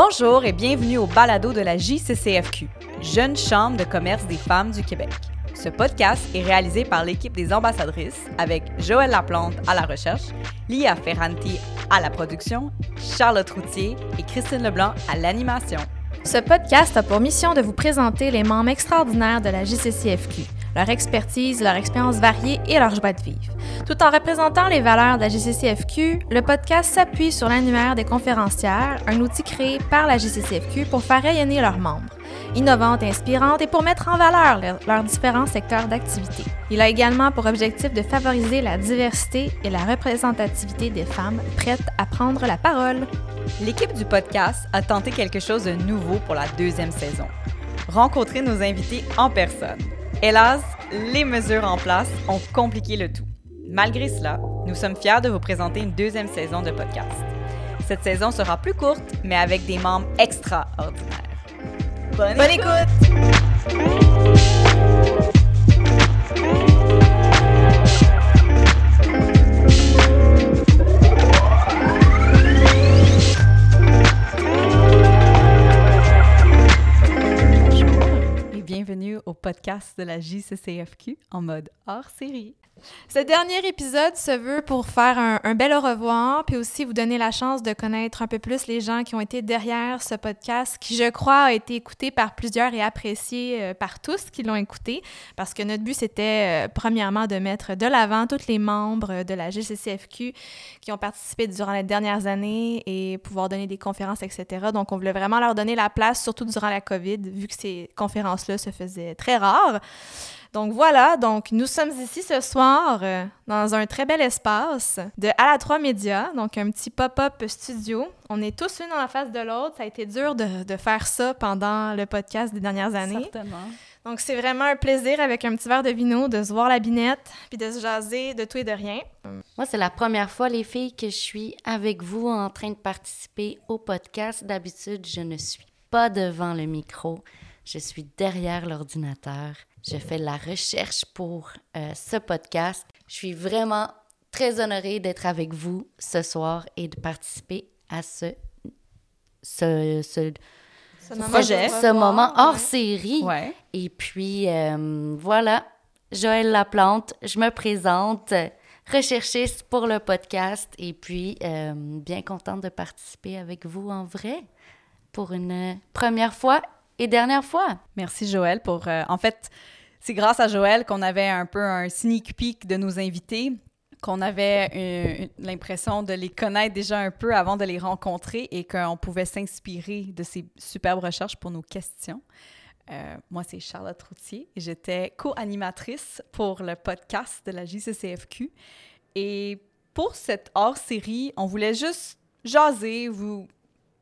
Bonjour et bienvenue au balado de la JCCFQ, Jeune Chambre de commerce des femmes du Québec. Ce podcast est réalisé par l'équipe des ambassadrices avec Joëlle Laplante à la recherche, Lia Ferranti à la production, Charlotte Routier et Christine Leblanc à l'animation. Ce podcast a pour mission de vous présenter les membres extraordinaires de la JCCFQ, leur expertise, leur expérience variée et leur joie de vivre. Tout en représentant les valeurs de la GCCFQ, le podcast s'appuie sur l'annuaire des conférencières, un outil créé par la GCCFQ pour faire rayonner leurs membres, innovantes inspirantes et pour mettre en valeur leurs différents secteurs d'activité. Il a également pour objectif de favoriser la diversité et la représentativité des femmes prêtes à prendre la parole. L'équipe du podcast a tenté quelque chose de nouveau pour la deuxième saison. Rencontrer nos invités en personne. Hélas, les mesures en place ont compliqué le tout. Malgré cela, nous sommes fiers de vous présenter une deuxième saison de podcast. Cette saison sera plus courte, mais avec des membres extraordinaires. Bonne, Bonne écoute! Podcast de la JCCFQ en mode hors série. Ce dernier épisode se veut pour faire un, bel au revoir, puis aussi vous donner la chance de connaître un peu plus les gens qui ont été derrière ce podcast, qui je crois a été écouté par plusieurs et apprécié euh, par tous qui l'ont écouté, parce que notre but c'était euh, premièrement de mettre de l'avant tous les membres de la GCCFQ qui ont participé durant les dernières années et pouvoir donner des conférences, etc. Donc on voulait vraiment leur donner la place, surtout durant la COVID, vu que ces conférences-là se faisaient très rares. Donc voilà, donc nous sommes ici ce soir euh, dans un très bel espace de À la 3 Média, donc un petit pop-up studio. On est tous l'une dans la face de l'autre. Ça a été dur de, de, faire ça pendant le podcast des dernières années. Certainement. Donc c'est vraiment un plaisir avec un petit verre de vino de se voir la binette puis de se jaser de tout et de rien. Moi, c'est la première fois, les filles, que je suis avec vous en train de participer au podcast. D'habitude, je ne suis pas devant le micro. Je suis derrière l'ordinateur. Je fais la recherche pour euh, ce podcast. Je suis vraiment très honorée d'être avec vous ce soir et de participer à ce, ce, ce, ce projet, ce moment hors ouais. série. Ouais. Et puis, euh, voilà, Joëlle Laplante, je me présente, recherchiste pour le podcast et puis euh, bien contente de participer avec vous en vrai pour une première fois et dernière fois. Merci Joël pour... Euh, en fait, c'est grâce à Joël qu'on avait un peu un sneak peek de nos invités, qu'on avait l'impression de les connaître déjà un peu avant de les rencontrer et qu'on pouvait s'inspirer de ces superbes recherches pour nos questions. Euh, moi, c'est Charlotte Routier et j'étais co-animatrice pour le podcast de la JCCFQ. Et pour cette hors-série, on voulait juste jaser, vous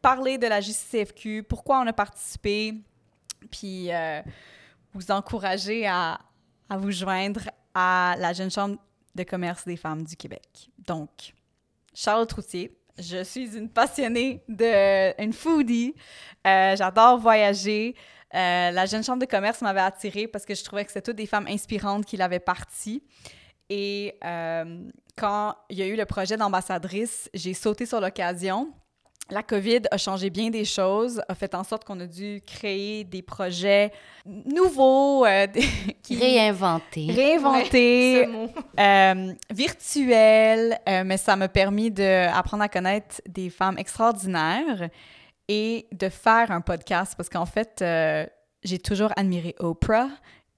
parler de la JCCFQ, pourquoi on a participé, puis euh, vous encourager à, vous joindre à la Jeune Chambre de commerce des femmes du Québec. Donc, Charlotte Routier, je suis une passionnée de... une foodie. Euh, J'adore voyager. Euh, la Jeune Chambre de commerce m'avait attirée parce que je trouvais que c'était toutes des femmes inspirantes qui l'avaient partie. Et quand il y a eu le projet d'ambassadrice, j'ai sauté sur l'occasion la COVID a changé bien des choses, a fait en sorte qu'on a dû créer des projets nouveaux, euh, qui... réinventés, réinventés, ouais, euh, virtuels, euh, mais ça m'a permis d'apprendre à connaître des femmes extraordinaires et de faire un podcast parce qu'en fait, euh, j'ai toujours admiré Oprah,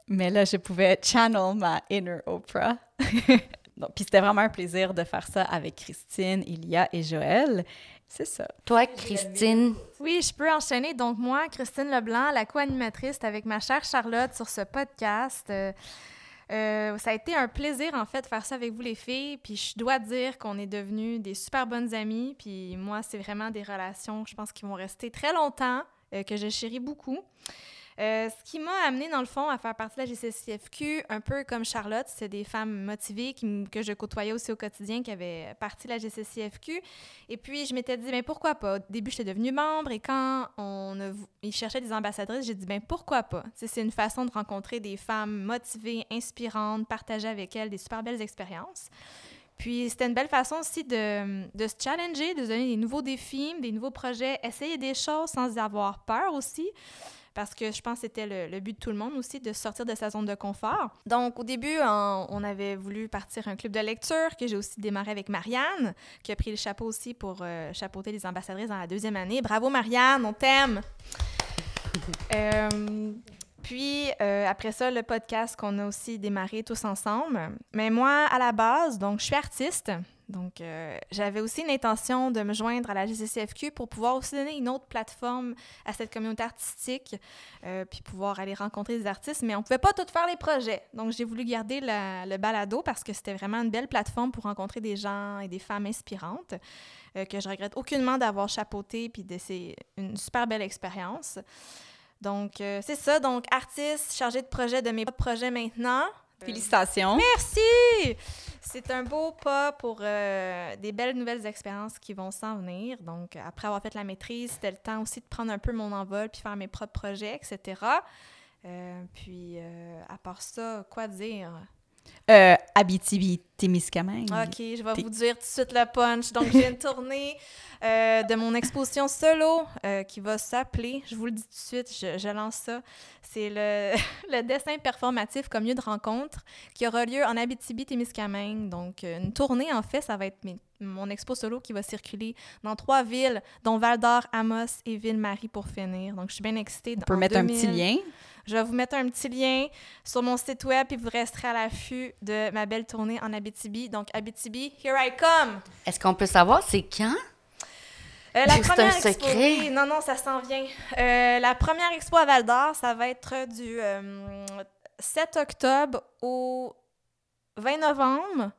mais là, je pouvais channel ma inner Oprah. Donc, puis c'était vraiment un plaisir de faire ça avec Christine, Ilia et Joël. C'est ça. Toi, Christine? Oui, je peux enchaîner. Donc, moi, Christine Leblanc, la co-animatrice avec ma chère Charlotte sur ce podcast. Euh, euh, ça a été un plaisir, en fait, de faire ça avec vous, les filles. Puis, je dois dire qu'on est devenues des super bonnes amies. Puis, moi, c'est vraiment des relations, je pense, qui vont rester très longtemps, euh, que je chéris beaucoup. Euh, ce qui m'a amené dans le fond à faire partie de la GCCFQ, un peu comme Charlotte, c'est des femmes motivées que je côtoyais aussi au quotidien qui avaient partie de la GCCFQ. Et puis je m'étais dit, ben pourquoi pas? Au début, j'étais devenue membre et quand on a, ils cherchaient des ambassadrices, j'ai dit, ben pourquoi pas? c'est une façon de rencontrer des femmes motivées, inspirantes, partager avec elles des super belles expériences. Puis c'était une belle façon aussi de, se challenger, de donner des nouveaux défis, des nouveaux projets, essayer des choses sans avoir peur aussi parce que je pense que c'était le, but de tout le monde aussi, de sortir de sa zone de confort. Donc, au début, on, avait voulu partir un club de lecture que j'ai aussi démarré avec Marianne, qui a pris le chapeau aussi pour euh, chapeauter les ambassadrices dans la deuxième année. Bravo, Marianne, on t'aime! Euh, puis, euh, après ça, le podcast qu'on a aussi démarré tous ensemble. Mais moi, à la base, donc, je suis artiste. Donc, euh, j'avais aussi une intention de me joindre à la GCCFQ pour pouvoir aussi donner une autre plateforme à cette communauté artistique, euh, puis pouvoir aller rencontrer des artistes, mais on ne pouvait pas tout faire les projets. Donc, j'ai voulu garder le balado parce que c'était vraiment une belle plateforme pour rencontrer des gens et des femmes inspirantes euh, que je regrette aucunement d'avoir chapeauté, puis c'est une super belle expérience. Donc, c'est ça. Donc, artiste, chargé de projet de mes projets maintenant. Félicitations. Merci! C'est un beau pas pour euh, des belles nouvelles expériences qui vont s'en venir. Donc, après avoir fait la maîtrise, c'était le temps aussi de prendre un peu mon envol puis faire mes propres projets, etc. Euh, puis, euh, à part ça, quoi dire? Euh, Abitibi-Témiscamingue. OK, je vais vous dire tout de suite le punch. Donc, j'ai une tournée euh, de mon exposition solo euh, qui va s'appeler, je vous le dis tout de suite, je, lance ça, c'est le, le, dessin performatif comme lieu de rencontre qui aura lieu en Abitibi-Témiscamingue. Donc, une tournée, en fait, ça va être mon expo solo qui va circuler dans trois villes, dont Val-d'Or, Amos et Ville-Marie pour finir. Donc, je suis bien excitée. On peut mettre un petit lien? Je vais vous mettre un petit lien sur mon site web et vous resterez à l'affût de ma belle tournée en Abitibi. Donc, Abitibi, here I come! Est-ce qu'on peut savoir c'est quand? Euh, la première un secret. non, non, ça s'en vient. Euh, la première expo à Val d'Or, ça va être du 7 euh, octobre au 20 novembre.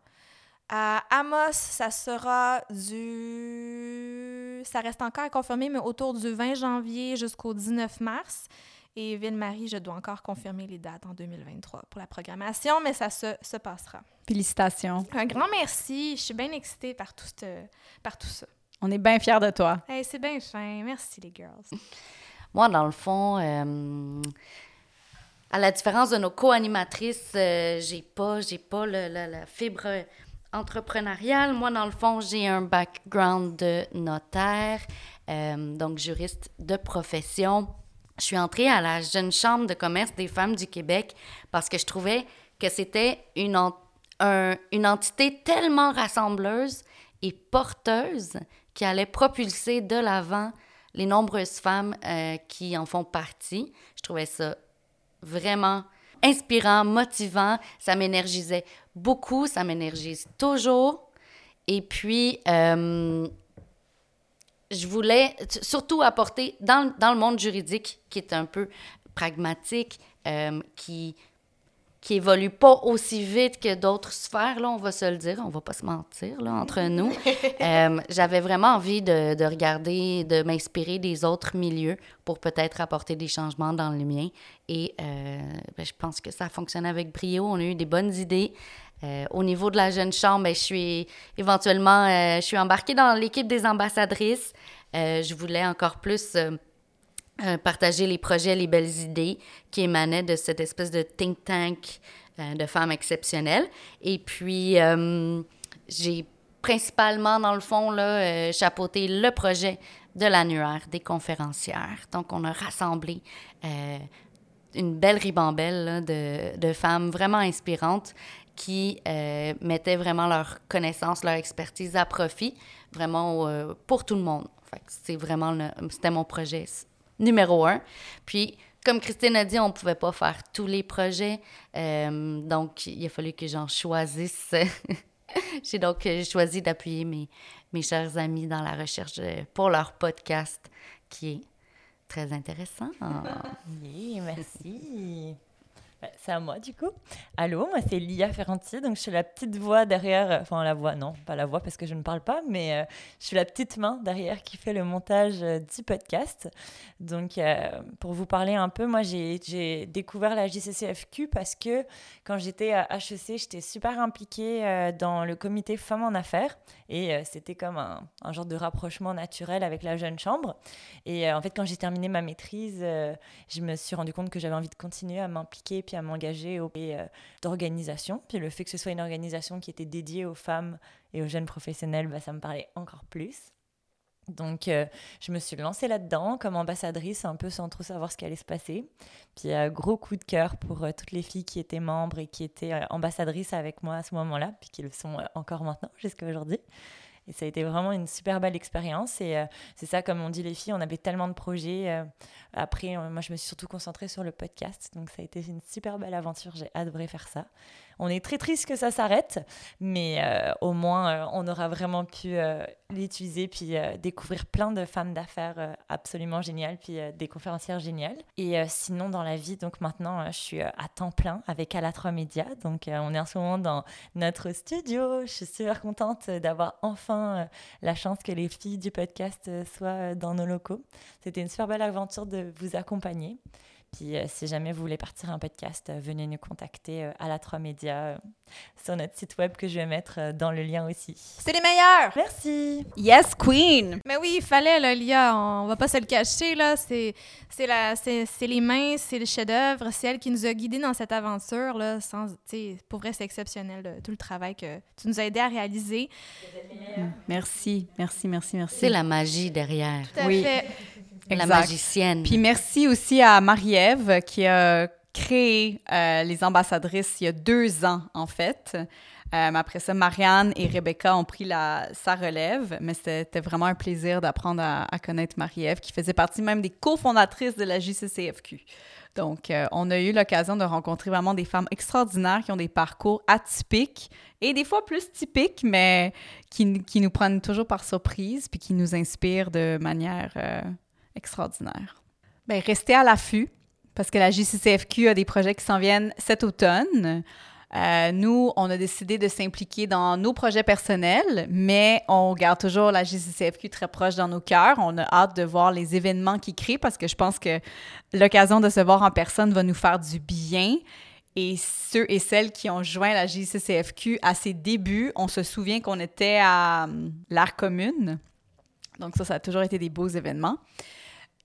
À Amos, ça sera du. Ça reste encore à confirmer, mais autour du 20 janvier jusqu'au 19 mars. Et Ville-Marie, je dois encore confirmer les dates en 2023 pour la programmation, mais ça se, se passera. Félicitations. Un grand merci. Je suis bien excitée par tout, par tout ça. On est bien fiers de toi. c'est bien fin. Merci, les girls. Moi, dans le fond, euh, à la différence de nos co-animatrices, euh, j'ai pas, j'ai pas la fibre entrepreneuriale. Moi, dans le fond, j'ai un background de notaire, euh, donc juriste de profession je suis entrée à la Jeune Chambre de commerce des femmes du Québec parce que je trouvais que c'était une, une entité tellement rassembleuse et porteuse qui allait propulser de l'avant les nombreuses femmes euh, qui en font partie. Je trouvais ça vraiment inspirant, motivant. Ça m'énergisait beaucoup, ça m'énergise toujours. Et puis, euh, je voulais surtout apporter dans, dans, le monde juridique, qui est un peu pragmatique, euh, qui qui évolue pas aussi vite que d'autres sphères, là, on va se le dire, on va pas se mentir, là, entre nous. Euh, j'avais vraiment envie de, de regarder, de m'inspirer des autres milieux pour peut-être apporter des changements dans le mien. Et euh, ben, je pense que ça fonctionne avec brio. On a eu des bonnes idées. Euh, au niveau de la jeune chambre, ben, je suis éventuellement, je suis embarquée dans l'équipe des ambassadrices. Je voulais encore plus partager les projets, les belles idées qui émanaient de cette espèce de think tank de femmes exceptionnelles. Et puis, j'ai principalement, dans le fond, là, chapeauté le projet de l'annuaire des conférencières. Donc, on a rassemblé une belle ribambelle de, femmes vraiment inspirantes qui euh, mettaient vraiment leur connaissance, leur expertise à profit, vraiment euh, pour tout le monde. c'est vraiment c'était mon projet numéro un. Puis, comme Christine a dit, on ne pouvait pas faire tous les projets, euh, donc il a fallu que j'en choisisse. J'ai donc choisi d'appuyer mes, mes chers amis dans la recherche pour leur podcast, qui est très intéressant. oui, merci. Bah, c'est à moi du coup. Allô, moi c'est Lia Ferranti, donc je suis la petite voix derrière, euh, enfin la voix, non, pas la voix parce que je ne parle pas, mais euh, je suis la petite main derrière qui fait le montage euh, du podcast. Donc pour vous parler un peu, moi j'ai découvert la JCCFQ parce que quand j'étais à HEC, j'étais super impliquée dans le comité Femmes en Affaires et c'était comme un, un, genre de rapprochement naturel avec la jeune chambre. Et en fait, quand j'ai terminé ma maîtrise, je me suis rendu compte que j'avais envie de continuer à m'impliquer puis à m'engager auprès euh, d'organisations. Puis le fait que ce soit une organisation qui était dédiée aux femmes et aux jeunes professionnels, bah, ça me parlait encore plus. Donc, euh, je me suis lancée là-dedans comme ambassadrice, un peu sans trop savoir ce qui allait se passer. Puis, euh, gros coup de cœur pour euh, toutes les filles qui étaient membres et qui étaient ambassadrices avec moi à ce moment-là, puis qui le sont encore maintenant jusqu'à aujourd'hui. Et ça a été vraiment une super belle expérience. Et c'est ça, comme on dit les filles, on avait tellement de projets. après, moi, je me suis surtout concentrée sur le podcast. Donc, ça a été une super belle aventure. J'ai adoré faire ça. On est très triste que ça s'arrête, mais au moins, on aura vraiment pu l'utiliser puis euh, découvrir plein de femmes d'affaires euh, absolument géniales puis euh, des conférencières géniales. Et sinon dans la vie, donc maintenant je suis à temps plein avec Alatra Media. Donc on est en ce moment dans notre studio. Je suis super contente d'avoir enfin la chance que les filles du podcast soient dans nos locaux. C'était une super belle aventure de vous accompagner. Puis euh, si jamais vous voulez partir un podcast, euh, venez nous contacter euh, à la 3 Média sur notre site web que je vais mettre dans le lien aussi. C'est les meilleurs! Merci! Yes, Queen! Mais oui, il fallait, là, Lia, on va pas se le cacher, là. C'est, c'est, la, c'est, les mains, c'est le chef-d'œuvre, c'est elle qui nous a guidés dans cette aventure, là. Sans, pour vrai, c'est exceptionnel, tout le travail que tu nous as aidé à réaliser. Merci, merci, merci, merci. C'est la magie derrière. Tout à oui. fait. La magicienne. Puis merci aussi à Marie-Ève qui a créé euh, les ambassadrices il y a deux ans, en fait. Euh, après ça, Marianne et Rebecca ont pris la, sa relève, mais c'était vraiment un plaisir d'apprendre à, connaître Marie-Ève, qui faisait partie même des cofondatrices de la JCCFQ. Donc, euh, on a eu l'occasion de rencontrer vraiment des femmes extraordinaires qui ont des parcours atypiques et des fois plus typiques, mais qui, qui nous prennent toujours par surprise puis qui nous inspirent de manière extraordinaire. Bien, restez à l'affût parce que la JCCFQ a des projets qui s'en viennent cet automne. Euh, nous, on a décidé de s'impliquer dans nos projets personnels, mais on garde toujours la JCCFQ très proche dans nos cœurs. On a hâte de voir les événements qui créent parce que je pense que l'occasion de se voir en personne va nous faire du bien. Et ceux et celles qui ont joint la JCCFQ à ses débuts, on se souvient qu'on était à hum, l'Art commune. Donc ça, ça a toujours été des beaux événements.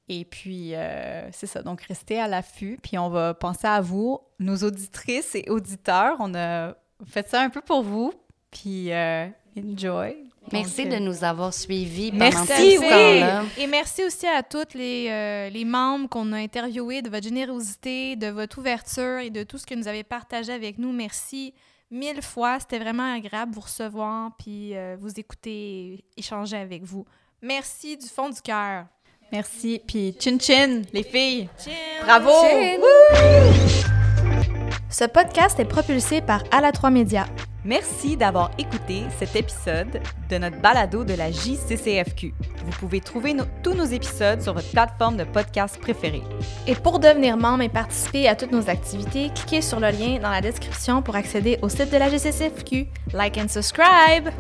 Et puis, euh, c'est ça. Donc, restez à l'affût. Puis, on va penser à vous, nos auditrices et auditeurs. On a fait ça un peu pour vous. Puis, euh, enjoy. Merci de nous avoir suivis pendant merci, tout ce temps-là. Et merci aussi à tous les, euh, les membres qu'on a interviewés de votre générosité, de votre ouverture et de tout ce que vous avez partagé avec nous. Merci mille fois. C'était vraiment agréable de vous recevoir puis vous écouter, échanger avec vous. Merci du fond du cœur. Merci. Puis chin chin, les filles. Chin. Bravo. Ce podcast est propulsé par Ala3 Média. Merci d'avoir écouté cet épisode de notre balado de la JCCFQ. Vous pouvez trouver tous nos épisodes sur votre plateforme de podcast préférée. Et pour devenir membre et participer à toutes nos activités, cliquez sur le lien dans la description pour accéder au site de la JCCFQ. Like and subscribe!